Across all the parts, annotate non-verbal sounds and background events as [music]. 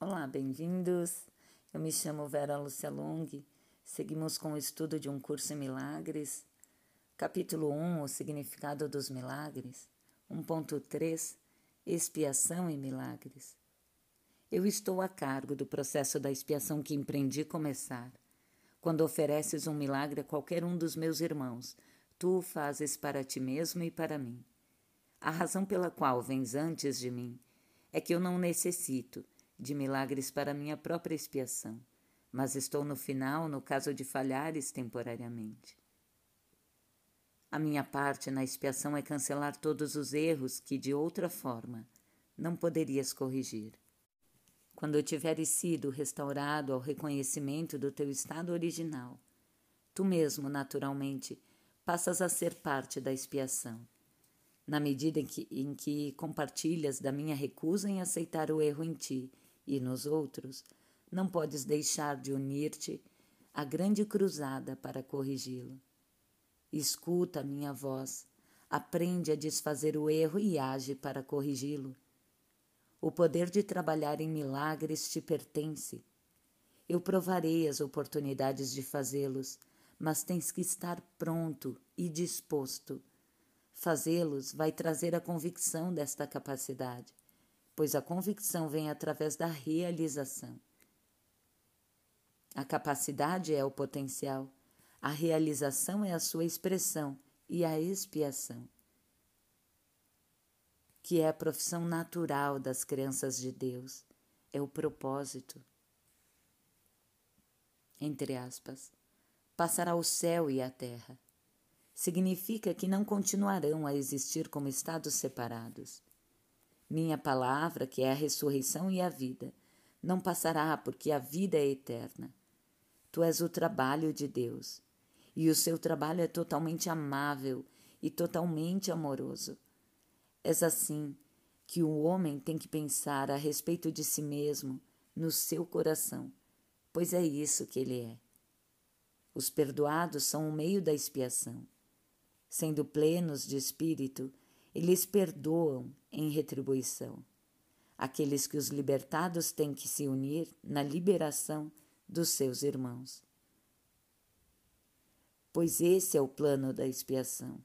Olá, bem-vindos. Eu me chamo Vera Lúcia Long. Seguimos com o estudo de um curso em milagres. Capítulo 1: O significado dos milagres. 1.3: Expiação e milagres. Eu estou a cargo do processo da expiação que empreendi começar. Quando ofereces um milagre a qualquer um dos meus irmãos, tu o fazes para ti mesmo e para mim. A razão pela qual vens antes de mim é que eu não necessito de milagres para minha própria expiação, mas estou no final no caso de falhares temporariamente. A minha parte na expiação é cancelar todos os erros que, de outra forma, não poderias corrigir. Quando tiveres sido restaurado ao reconhecimento do teu estado original, tu mesmo, naturalmente, passas a ser parte da expiação. Na medida em que, em que compartilhas da minha recusa em aceitar o erro em ti e nos outros, não podes deixar de unir-te à grande cruzada para corrigi-lo. Escuta a minha voz, aprende a desfazer o erro e age para corrigi-lo. O poder de trabalhar em milagres te pertence. Eu provarei as oportunidades de fazê-los, mas tens que estar pronto e disposto. Fazê-los vai trazer a convicção desta capacidade pois a convicção vem através da realização. A capacidade é o potencial, a realização é a sua expressão e a expiação, que é a profissão natural das crianças de Deus, é o propósito. Entre aspas, passará o céu e a terra. Significa que não continuarão a existir como estados separados minha palavra, que é a ressurreição e a vida, não passará, porque a vida é eterna. Tu és o trabalho de Deus, e o seu trabalho é totalmente amável e totalmente amoroso. És assim que o homem tem que pensar a respeito de si mesmo no seu coração, pois é isso que ele é. Os perdoados são o meio da expiação. Sendo plenos de espírito, eles perdoam em retribuição. Aqueles que os libertados têm que se unir na liberação dos seus irmãos. Pois esse é o plano da expiação.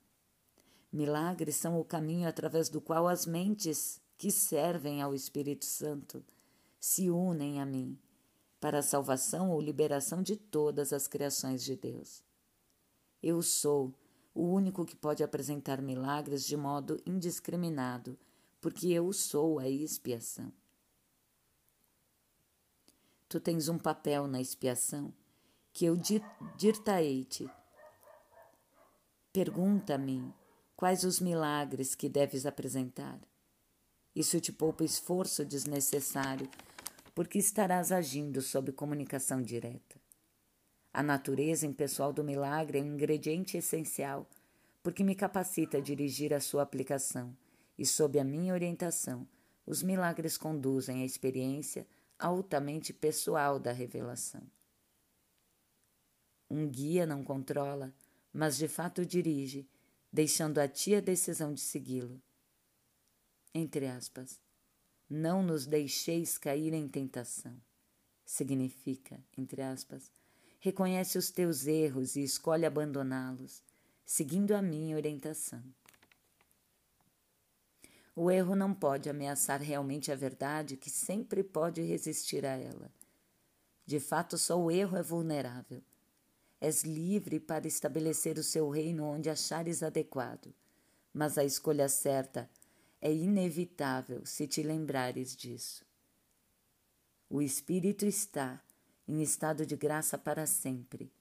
Milagres são o caminho através do qual as mentes que servem ao Espírito Santo se unem a mim para a salvação ou liberação de todas as criações de Deus. Eu sou o único que pode apresentar milagres de modo indiscriminado, porque eu sou a expiação. Tu tens um papel na expiação que eu dir-te-ei-te. Pergunta-me quais os milagres que deves apresentar. Isso te poupa esforço desnecessário, porque estarás agindo sob comunicação direta. A natureza impessoal do milagre é um ingrediente essencial, porque me capacita a dirigir a sua aplicação, e sob a minha orientação, os milagres conduzem à experiência altamente pessoal da revelação. Um guia não controla, mas de fato dirige, deixando a ti a decisão de segui-lo. Entre aspas, não nos deixeis cair em tentação. Significa, entre aspas, Reconhece os teus erros e escolhe abandoná-los, seguindo a minha orientação. O erro não pode ameaçar realmente a verdade, que sempre pode resistir a ela. De fato, só o erro é vulnerável. És livre para estabelecer o seu reino onde achares adequado, mas a escolha certa é inevitável se te lembrares disso. O Espírito está em estado de graça para sempre.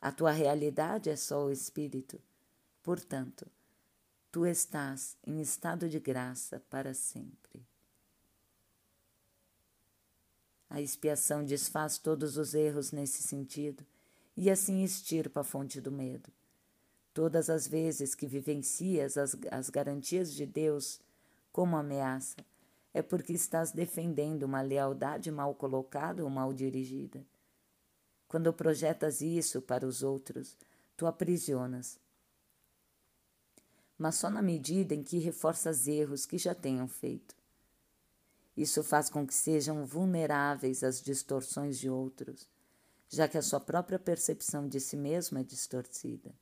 A tua realidade é só o Espírito. Portanto, tu estás em estado de graça para sempre. A expiação desfaz todos os erros nesse sentido e assim extirpa a fonte do medo. Todas as vezes que vivencias as, as garantias de Deus como ameaça, é porque estás defendendo uma lealdade mal colocada ou mal dirigida. Quando projetas isso para os outros, tu aprisionas. Mas só na medida em que reforças erros que já tenham feito. Isso faz com que sejam vulneráveis às distorções de outros, já que a sua própria percepção de si mesmo é distorcida.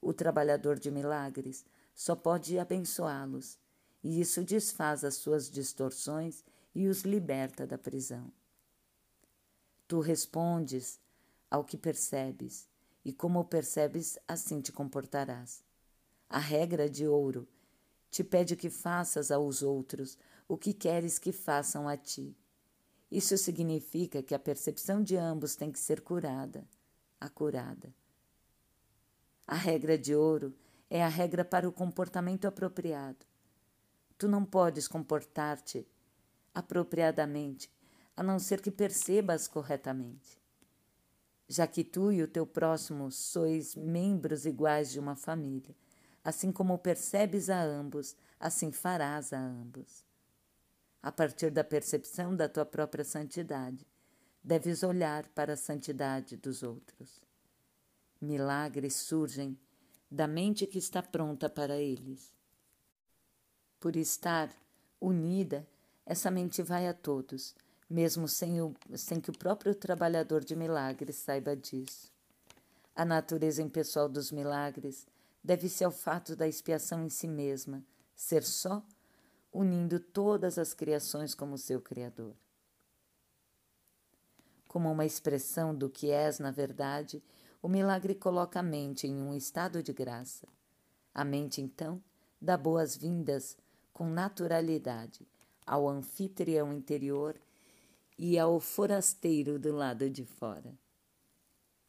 O trabalhador de milagres só pode abençoá-los, e isso desfaz as suas distorções e os liberta da prisão. Tu respondes ao que percebes, e como percebes, assim te comportarás. A regra de ouro te pede que faças aos outros o que queres que façam a ti. Isso significa que a percepção de ambos tem que ser curada, acurada. A regra de ouro é a regra para o comportamento apropriado. Tu não podes comportar-te apropriadamente, a não ser que percebas corretamente. Já que tu e o teu próximo sois membros iguais de uma família, assim como percebes a ambos, assim farás a ambos. A partir da percepção da tua própria santidade, deves olhar para a santidade dos outros. Milagres surgem da mente que está pronta para eles. Por estar unida, essa mente vai a todos, mesmo sem, o, sem que o próprio trabalhador de milagres saiba disso. A natureza impessoal dos milagres deve-se ao fato da expiação em si mesma, ser só, unindo todas as criações como seu Criador. Como uma expressão do que és na verdade, o milagre coloca a mente em um estado de graça. A mente, então, dá boas-vindas com naturalidade ao anfitrião interior e ao forasteiro do lado de fora.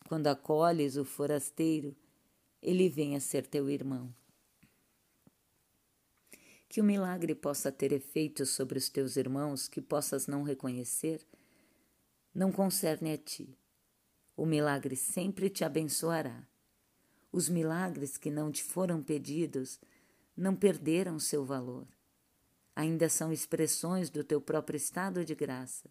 Quando acolhes o forasteiro, ele vem a ser teu irmão. Que o milagre possa ter efeito sobre os teus irmãos que possas não reconhecer, não concerne a ti. O milagre sempre te abençoará. Os milagres que não te foram pedidos não perderam seu valor. Ainda são expressões do teu próprio estado de graça,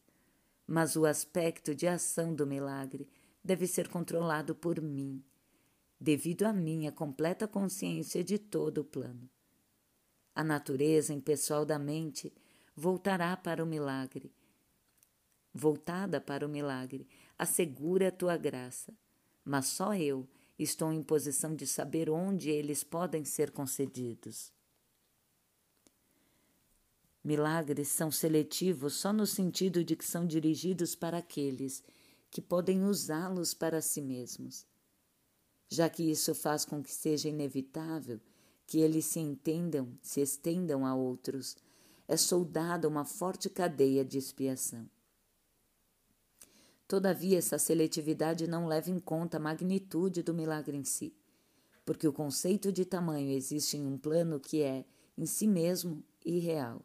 mas o aspecto de ação do milagre deve ser controlado por mim devido à minha completa consciência de todo o plano. A natureza impessoal da mente voltará para o milagre. Voltada para o milagre, assegura a tua graça, mas só eu estou em posição de saber onde eles podem ser concedidos. Milagres são seletivos só no sentido de que são dirigidos para aqueles que podem usá-los para si mesmos já que isso faz com que seja inevitável que eles se entendam, se estendam a outros, é soldada uma forte cadeia de expiação. Todavia, essa seletividade não leva em conta a magnitude do milagre em si, porque o conceito de tamanho existe em um plano que é, em si mesmo, irreal,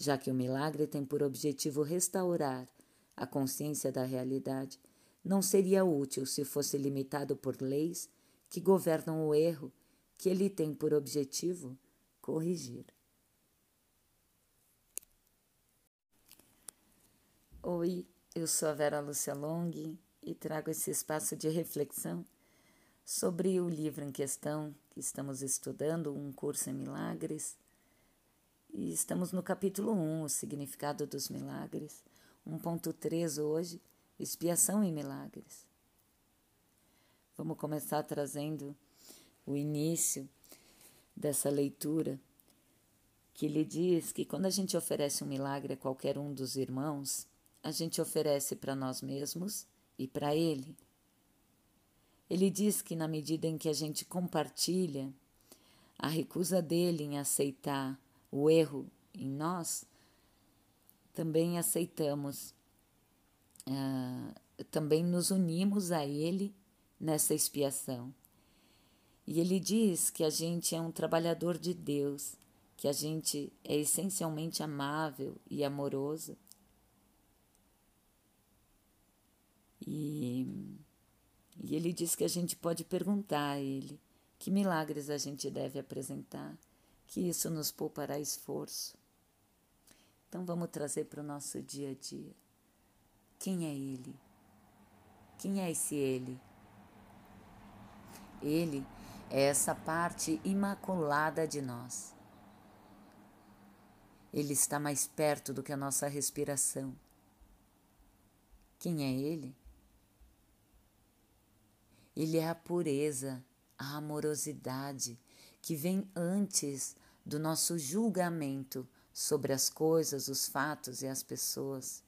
já que o milagre tem por objetivo restaurar a consciência da realidade não seria útil se fosse limitado por leis que governam o erro que ele tem por objetivo corrigir. Oi, eu sou a Vera Lúcia Long e trago esse espaço de reflexão sobre o livro em questão que estamos estudando, Um Curso em Milagres. E estamos no capítulo 1, o significado dos milagres, 1.3 hoje, expiação e milagres. Vamos começar trazendo o início dessa leitura, que lhe diz que quando a gente oferece um milagre a qualquer um dos irmãos, a gente oferece para nós mesmos e para ele. Ele diz que na medida em que a gente compartilha a recusa dele em aceitar o erro em nós, também aceitamos ah, também nos unimos a Ele nessa expiação. E ele diz que a gente é um trabalhador de Deus, que a gente é essencialmente amável e amoroso. E, e ele diz que a gente pode perguntar a Ele que milagres a gente deve apresentar, que isso nos poupará esforço. Então vamos trazer para o nosso dia a dia. Quem é Ele? Quem é esse Ele? Ele é essa parte imaculada de nós. Ele está mais perto do que a nossa respiração. Quem é Ele? Ele é a pureza, a amorosidade que vem antes do nosso julgamento sobre as coisas, os fatos e as pessoas.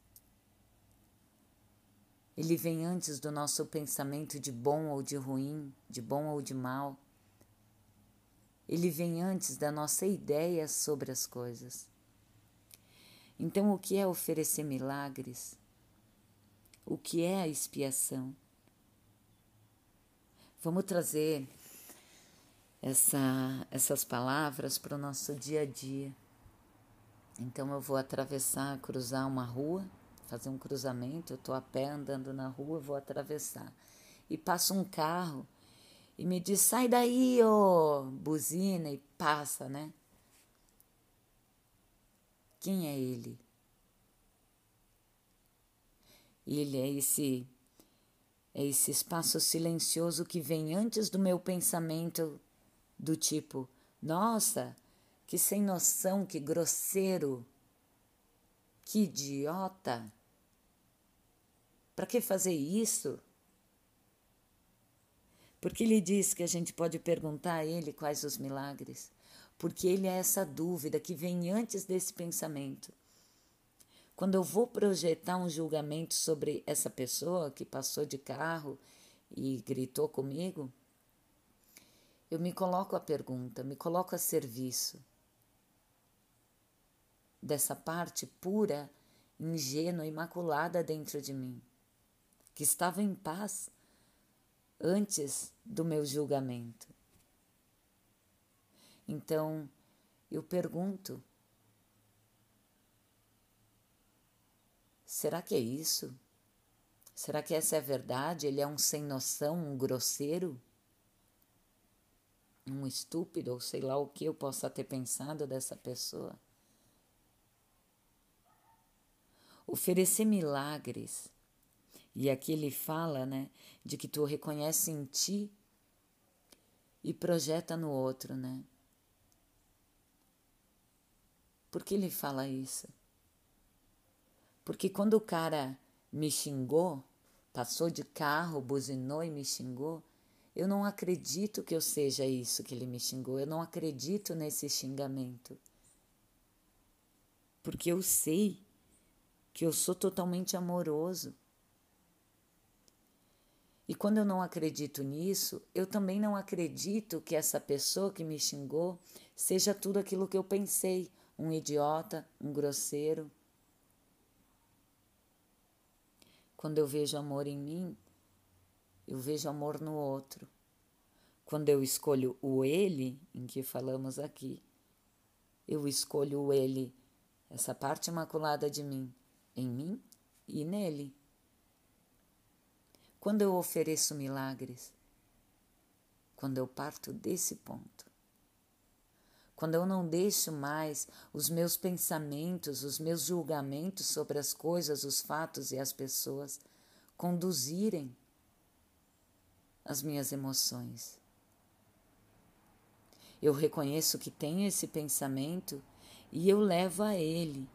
Ele vem antes do nosso pensamento de bom ou de ruim, de bom ou de mal. Ele vem antes da nossa ideia sobre as coisas. Então, o que é oferecer milagres? O que é a expiação? Vamos trazer essa, essas palavras para o nosso dia a dia. Então, eu vou atravessar, cruzar uma rua, fazer um cruzamento. Eu estou a pé andando na rua, vou atravessar. E passa um carro e me diz: sai daí, ô! Buzina e passa, né? Quem é ele? Ele é esse é esse espaço silencioso que vem antes do meu pensamento do tipo: nossa, que sem noção, que grosseiro, que idiota. Para que fazer isso? Porque ele diz que a gente pode perguntar a ele quais os milagres porque ele é essa dúvida que vem antes desse pensamento. Quando eu vou projetar um julgamento sobre essa pessoa que passou de carro e gritou comigo, eu me coloco a pergunta, me coloco a serviço dessa parte pura, ingênua, imaculada dentro de mim, que estava em paz antes do meu julgamento. Então, eu pergunto: será que é isso? Será que essa é a verdade? Ele é um sem noção, um grosseiro? Um estúpido, ou sei lá o que eu possa ter pensado dessa pessoa? Oferecer milagres. E aqui ele fala, né, de que tu reconhece em ti e projeta no outro, né? Por que ele fala isso? Porque quando o cara me xingou, passou de carro, buzinou e me xingou, eu não acredito que eu seja isso que ele me xingou, eu não acredito nesse xingamento. Porque eu sei que eu sou totalmente amoroso. E quando eu não acredito nisso, eu também não acredito que essa pessoa que me xingou seja tudo aquilo que eu pensei um idiota, um grosseiro. Quando eu vejo amor em mim, eu vejo amor no outro. Quando eu escolho o ele, em que falamos aqui, eu escolho o ele, essa parte imaculada de mim, em mim e nele. Quando eu ofereço milagres, quando eu parto desse ponto, quando eu não deixo mais os meus pensamentos, os meus julgamentos sobre as coisas, os fatos e as pessoas conduzirem as minhas emoções. Eu reconheço que tenho esse pensamento e eu levo a ele.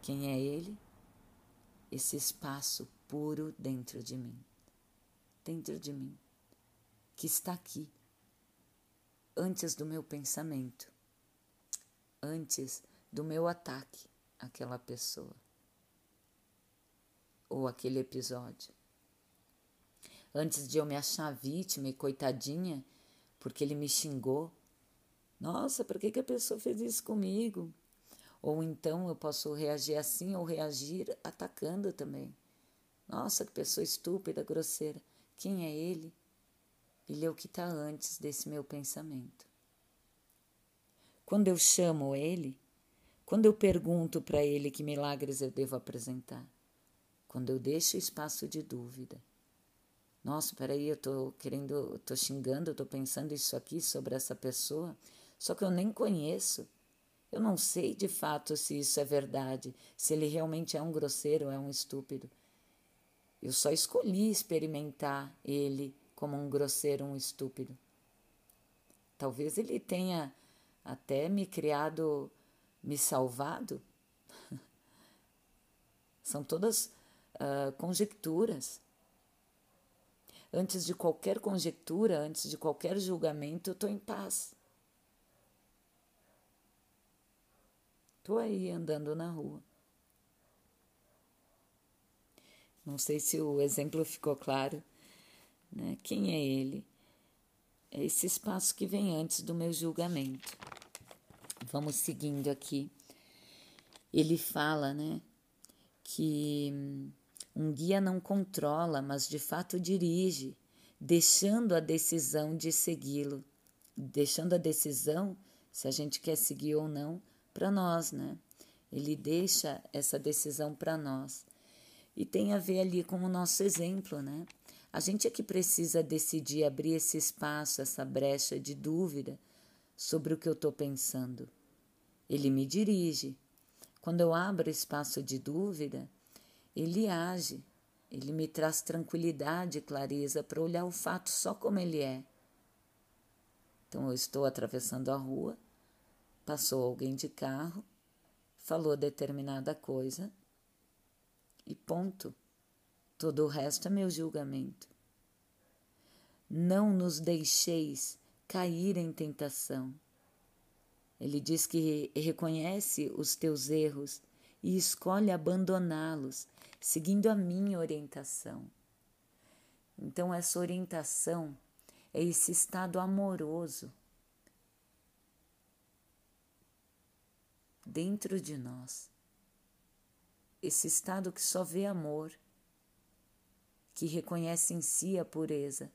Quem é ele? Esse espaço puro dentro de mim. Dentro de mim. Que está aqui, antes do meu pensamento antes do meu ataque àquela pessoa ou aquele episódio. Antes de eu me achar vítima e coitadinha porque ele me xingou. Nossa, por que, que a pessoa fez isso comigo? Ou então eu posso reagir assim ou reagir atacando também. Nossa, que pessoa estúpida, grosseira. Quem é ele? Ele é o que está antes desse meu pensamento. Quando eu chamo ele, quando eu pergunto para ele que milagres eu devo apresentar, quando eu deixo espaço de dúvida. Nossa, peraí, eu tô querendo, eu tô xingando, eu tô pensando isso aqui sobre essa pessoa, só que eu nem conheço. Eu não sei de fato se isso é verdade, se ele realmente é um grosseiro ou é um estúpido. Eu só escolhi experimentar ele como um grosseiro, um estúpido. Talvez ele tenha até me criado me salvado? [laughs] São todas uh, conjecturas. Antes de qualquer conjectura, antes de qualquer julgamento, eu estou em paz. Estou aí andando na rua. Não sei se o exemplo ficou claro. Né? Quem é ele? É esse espaço que vem antes do meu julgamento. Vamos seguindo aqui. Ele fala, né, que um guia não controla, mas de fato dirige, deixando a decisão de segui-lo, deixando a decisão se a gente quer seguir ou não para nós, né? Ele deixa essa decisão para nós. E tem a ver ali com o nosso exemplo, né? A gente é que precisa decidir abrir esse espaço, essa brecha de dúvida sobre o que eu estou pensando. Ele me dirige. Quando eu abro espaço de dúvida, ele age. Ele me traz tranquilidade e clareza para olhar o fato só como ele é. Então eu estou atravessando a rua, passou alguém de carro, falou determinada coisa e ponto. Todo o resto é meu julgamento. Não nos deixeis cair em tentação. Ele diz que reconhece os teus erros e escolhe abandoná-los, seguindo a minha orientação. Então, essa orientação é esse estado amoroso dentro de nós. Esse estado que só vê amor, que reconhece em si a pureza,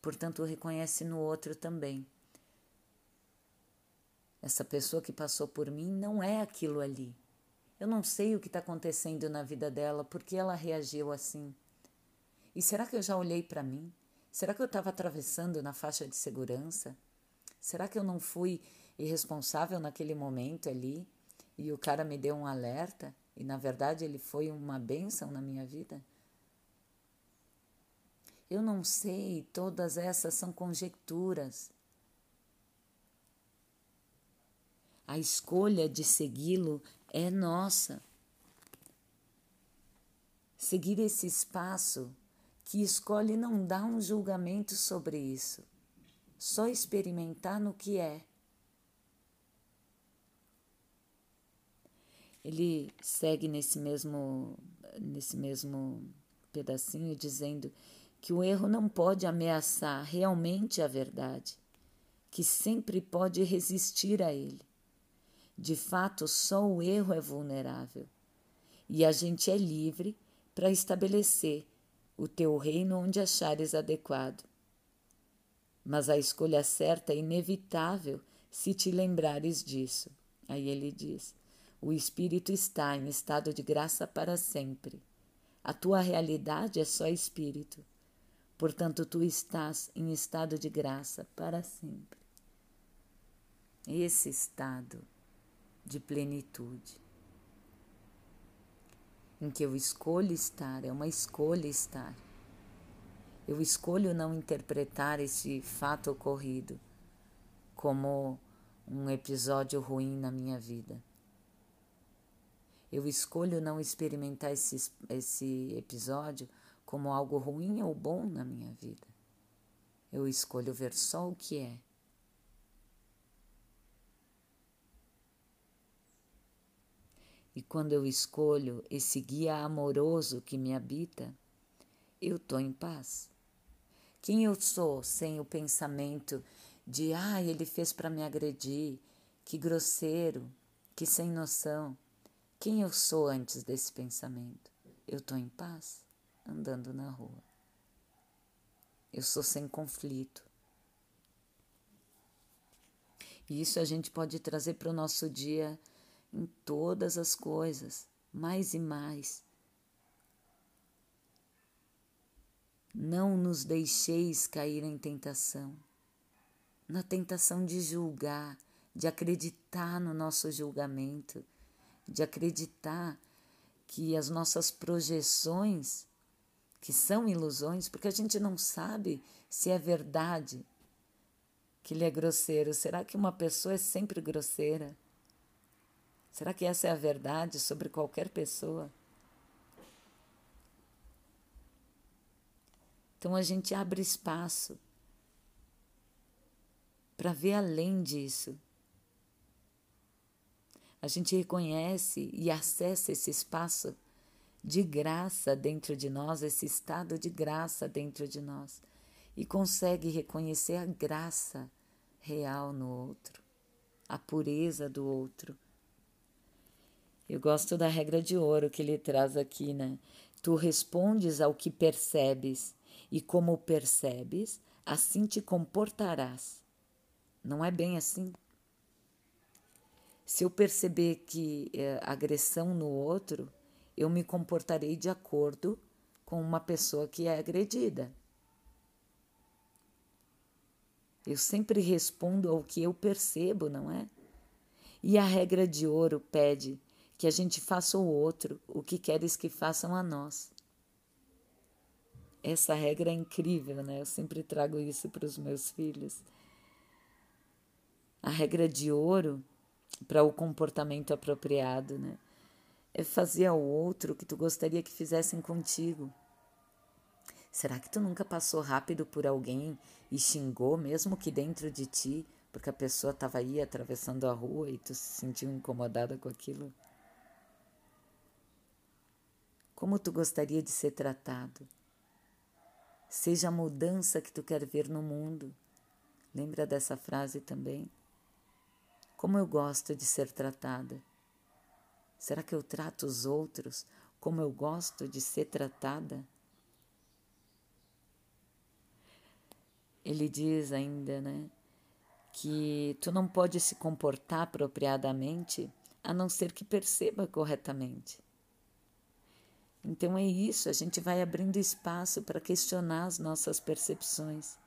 portanto, reconhece no outro também. Essa pessoa que passou por mim não é aquilo ali. Eu não sei o que está acontecendo na vida dela, porque ela reagiu assim. E será que eu já olhei para mim? Será que eu estava atravessando na faixa de segurança? Será que eu não fui irresponsável naquele momento ali e o cara me deu um alerta e na verdade ele foi uma bênção na minha vida? Eu não sei, todas essas são conjecturas. A escolha de segui-lo é nossa. Seguir esse espaço que escolhe não dar um julgamento sobre isso, só experimentar no que é. Ele segue nesse mesmo nesse mesmo pedacinho dizendo que o erro não pode ameaçar realmente a verdade, que sempre pode resistir a ele. De fato, só o erro é vulnerável. E a gente é livre para estabelecer o teu reino onde achares adequado. Mas a escolha certa é inevitável se te lembrares disso. Aí ele diz: o espírito está em estado de graça para sempre. A tua realidade é só espírito. Portanto, tu estás em estado de graça para sempre. Esse estado de plenitude, em que eu escolho estar, é uma escolha estar. Eu escolho não interpretar esse fato ocorrido como um episódio ruim na minha vida. Eu escolho não experimentar esse, esse episódio como algo ruim ou bom na minha vida. Eu escolho ver só o que é E quando eu escolho esse guia amoroso que me habita, eu estou em paz. Quem eu sou sem o pensamento de, ah, ele fez para me agredir, que grosseiro, que sem noção. Quem eu sou antes desse pensamento? Eu estou em paz, andando na rua. Eu sou sem conflito. E isso a gente pode trazer para o nosso dia em todas as coisas, mais e mais. Não nos deixeis cair em tentação, na tentação de julgar, de acreditar no nosso julgamento, de acreditar que as nossas projeções, que são ilusões, porque a gente não sabe se é verdade que ele é grosseiro. Será que uma pessoa é sempre grosseira? Será que essa é a verdade sobre qualquer pessoa? Então a gente abre espaço para ver além disso. A gente reconhece e acessa esse espaço de graça dentro de nós, esse estado de graça dentro de nós, e consegue reconhecer a graça real no outro, a pureza do outro. Eu gosto da regra de ouro que ele traz aqui, né? Tu respondes ao que percebes, e como percebes, assim te comportarás. Não é bem assim. Se eu perceber que é, agressão no outro, eu me comportarei de acordo com uma pessoa que é agredida. Eu sempre respondo ao que eu percebo, não é? E a regra de ouro pede que a gente faça ao outro o que queres que façam a nós. Essa regra é incrível, né? Eu sempre trago isso para os meus filhos. A regra de ouro para o comportamento apropriado, né? É fazer ao outro o que tu gostaria que fizessem contigo. Será que tu nunca passou rápido por alguém e xingou, mesmo que dentro de ti, porque a pessoa estava aí atravessando a rua e tu se sentiu incomodada com aquilo? Como tu gostaria de ser tratado? Seja a mudança que tu quer ver no mundo. Lembra dessa frase também? Como eu gosto de ser tratada. Será que eu trato os outros como eu gosto de ser tratada? Ele diz ainda, né, que tu não pode se comportar apropriadamente a não ser que perceba corretamente. Então é isso, a gente vai abrindo espaço para questionar as nossas percepções.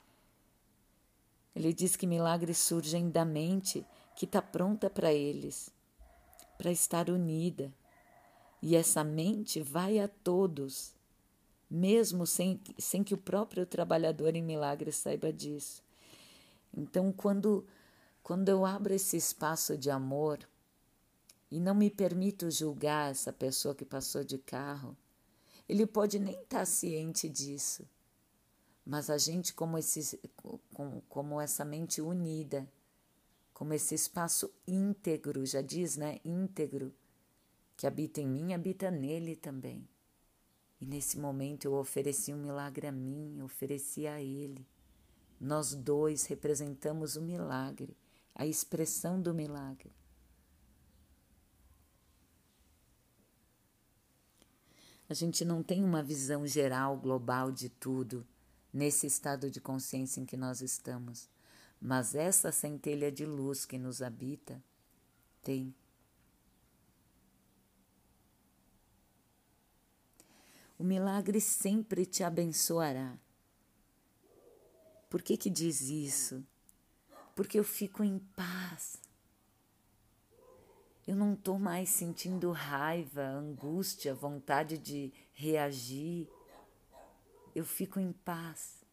Ele diz que milagres surgem da mente que está pronta para eles, para estar unida. E essa mente vai a todos, mesmo sem, sem que o próprio trabalhador em milagres saiba disso. Então, quando, quando eu abro esse espaço de amor e não me permito julgar essa pessoa que passou de carro, ele pode nem estar tá ciente disso, mas a gente, como, esse, como, como essa mente unida, como esse espaço íntegro, já diz, né? Íntegro, que habita em mim, habita nele também. E nesse momento eu ofereci um milagre a mim, ofereci a ele. Nós dois representamos o milagre, a expressão do milagre. A gente não tem uma visão geral, global de tudo nesse estado de consciência em que nós estamos. Mas essa centelha de luz que nos habita tem. O milagre sempre te abençoará. Por que que diz isso? Porque eu fico em paz. Eu não estou mais sentindo raiva, angústia, vontade de reagir. Eu fico em paz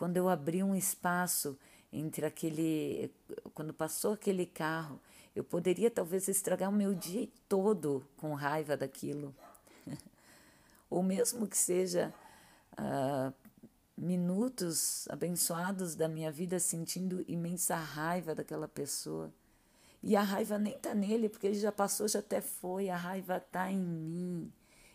quando eu abri um espaço entre aquele. Quando passou aquele carro, eu poderia talvez estragar o meu dia todo com raiva daquilo. [laughs] Ou mesmo que seja uh, minutos abençoados da minha vida sentindo imensa raiva daquela pessoa. E a raiva nem está nele, porque ele já passou, já até foi, a raiva está em mim.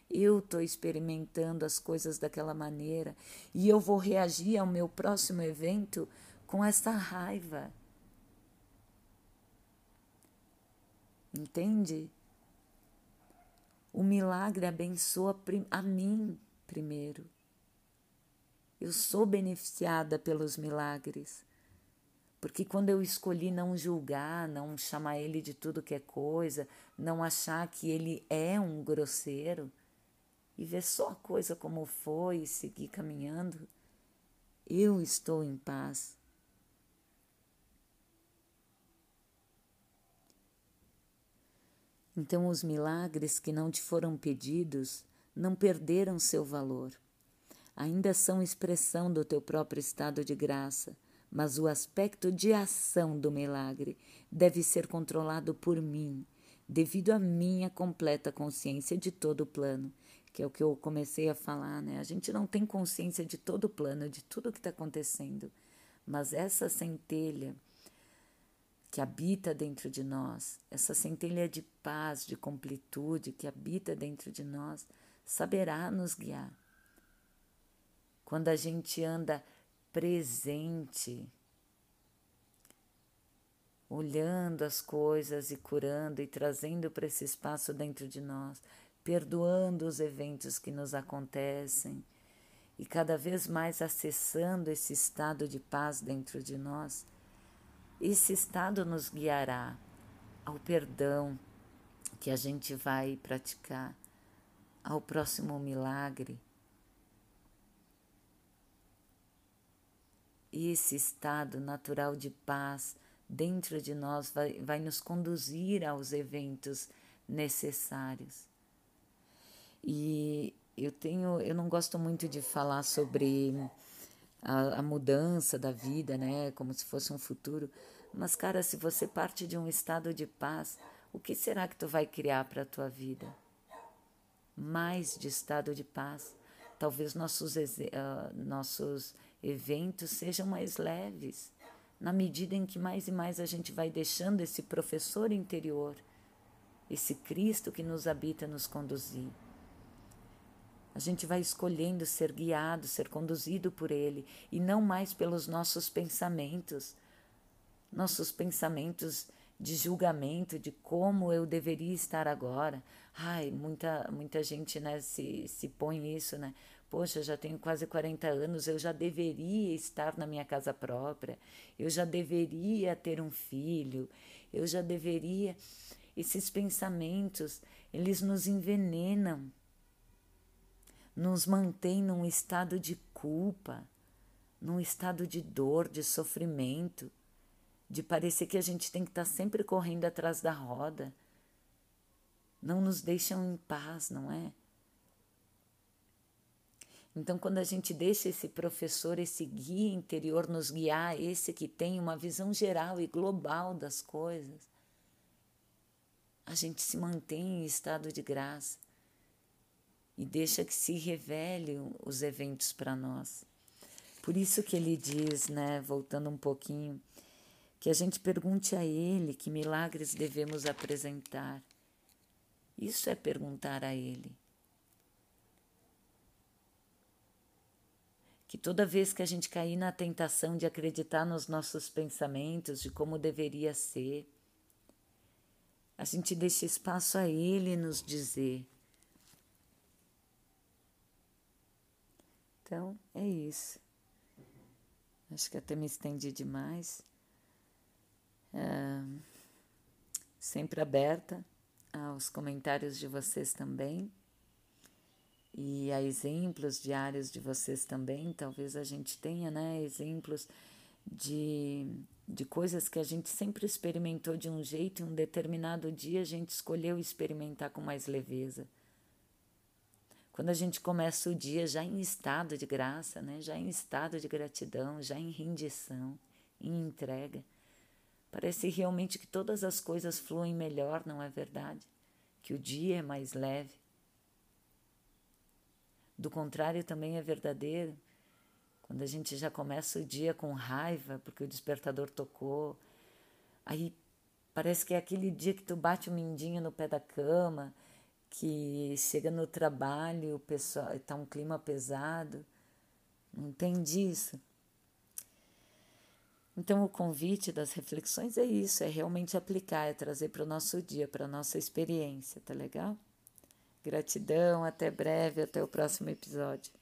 Eu estou experimentando as coisas daquela maneira e eu vou reagir ao meu próximo evento com essa raiva. Entende? O milagre abençoa a mim primeiro. Eu sou beneficiada pelos milagres. Porque quando eu escolhi não julgar, não chamar ele de tudo que é coisa, não achar que ele é um grosseiro, e ver só a coisa como foi e seguir caminhando, eu estou em paz. Então, os milagres que não te foram pedidos não perderam seu valor. Ainda são expressão do teu próprio estado de graça, mas o aspecto de ação do milagre deve ser controlado por mim, devido à minha completa consciência de todo o plano, que é o que eu comecei a falar, né? A gente não tem consciência de todo o plano, de tudo o que está acontecendo, mas essa centelha que habita dentro de nós, essa centelha de paz, de completude que habita dentro de nós, saberá nos guiar. Quando a gente anda presente, olhando as coisas e curando e trazendo para esse espaço dentro de nós, perdoando os eventos que nos acontecem e cada vez mais acessando esse estado de paz dentro de nós, esse estado nos guiará ao perdão que a gente vai praticar, ao próximo milagre E esse estado natural de paz dentro de nós vai, vai nos conduzir aos eventos necessários. E eu tenho, eu não gosto muito de falar sobre a, a, mudança da vida, né, como se fosse um futuro, mas cara, se você parte de um estado de paz, o que será que tu vai criar para a tua vida? Mais de estado de paz. Talvez nossos, uh, nossos eventos sejam mais leves, na medida em que mais e mais a gente vai deixando esse professor interior, esse Cristo que nos habita, nos conduzir. A gente vai escolhendo ser guiado, ser conduzido por Ele e não mais pelos nossos pensamentos, nossos pensamentos de julgamento de como eu deveria estar agora. Ai, muita, muita gente né, se, se põe isso, né? Poxa, já tenho quase 40 anos, eu já deveria estar na minha casa própria, eu já deveria ter um filho, eu já deveria. Esses pensamentos, eles nos envenenam, nos mantêm num estado de culpa, num estado de dor, de sofrimento, de parecer que a gente tem que estar sempre correndo atrás da roda. Não nos deixam em paz, não é? Então, quando a gente deixa esse professor, esse guia interior nos guiar, esse que tem uma visão geral e global das coisas, a gente se mantém em estado de graça e deixa que se revele os eventos para nós. Por isso que ele diz, né, voltando um pouquinho, que a gente pergunte a ele que milagres devemos apresentar. Isso é perguntar a ele. Que toda vez que a gente cair na tentação de acreditar nos nossos pensamentos, de como deveria ser, a gente deixa espaço a Ele nos dizer. Então, é isso. Acho que até me estendi demais. É, sempre aberta aos comentários de vocês também e a exemplos diários de vocês também, talvez a gente tenha, né, exemplos de, de coisas que a gente sempre experimentou de um jeito e um determinado dia a gente escolheu experimentar com mais leveza. Quando a gente começa o dia já em estado de graça, né, já em estado de gratidão, já em rendição, em entrega, parece realmente que todas as coisas fluem melhor, não é verdade? Que o dia é mais leve do contrário, também é verdadeiro. Quando a gente já começa o dia com raiva porque o despertador tocou, aí parece que é aquele dia que tu bate o mindinho no pé da cama, que chega no trabalho, o pessoal está um clima pesado. Não tem disso. Então, o convite das reflexões é isso: é realmente aplicar, é trazer para o nosso dia, para a nossa experiência, tá legal? Gratidão, até breve, até o próximo episódio.